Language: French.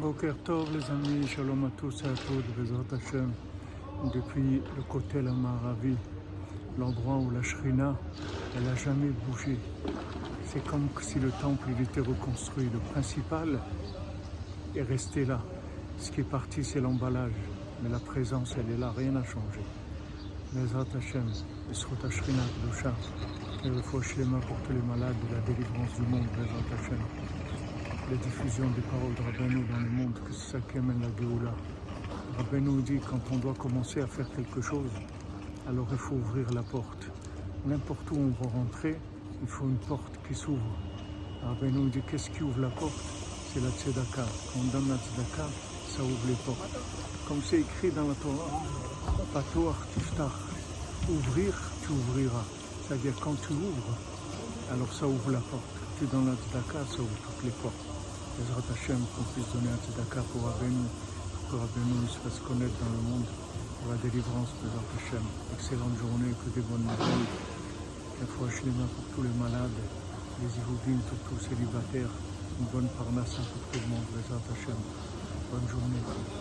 Boker Tov les amis, Shalom à tous et à toutes, Bezrat Hashem. Depuis le côté la Maravi, l'endroit où la Shrina, elle n'a jamais bougé. C'est comme si le temple il était reconstruit. Le principal est resté là. Ce qui est parti, c'est l'emballage. Mais la présence, elle est là, rien n'a changé. Bezrat Hashem, Esrota Shrina Kdosha, le les mains pour tous les malades de la délivrance du monde, Bezrat Hashem la diffusion des paroles de Rabbeinu dans le monde, que c'est ça qui amène la Géoula. Rabbeinu dit quand on doit commencer à faire quelque chose, alors il faut ouvrir la porte. N'importe où on va rentrer, il faut une porte qui s'ouvre. Rabbeinu dit qu'est-ce qui ouvre la porte? C'est la tzedaka. Quand on donne la tzedaka, ça ouvre les portes. Comme c'est écrit dans la Torah. Ouvrir, tu ouvriras. C'est-à-dire quand tu ouvres, alors ça ouvre la porte. Tu donnes la tzedaka, ça ouvre toutes les portes. Ezrat Hashem, qu'on puisse donner un tzedaka pour Rabbeinu, pour Rabbeinu se fasse connaître dans le monde, pour la délivrance de Ezrat Hashem. Excellente journée, que des bonnes nouvelles. La foi mains pour tous les malades, les Ivoudines, tous les célibataires. Une bonne parnasse pour tout le monde, Ezrat Hashem. Bonne journée.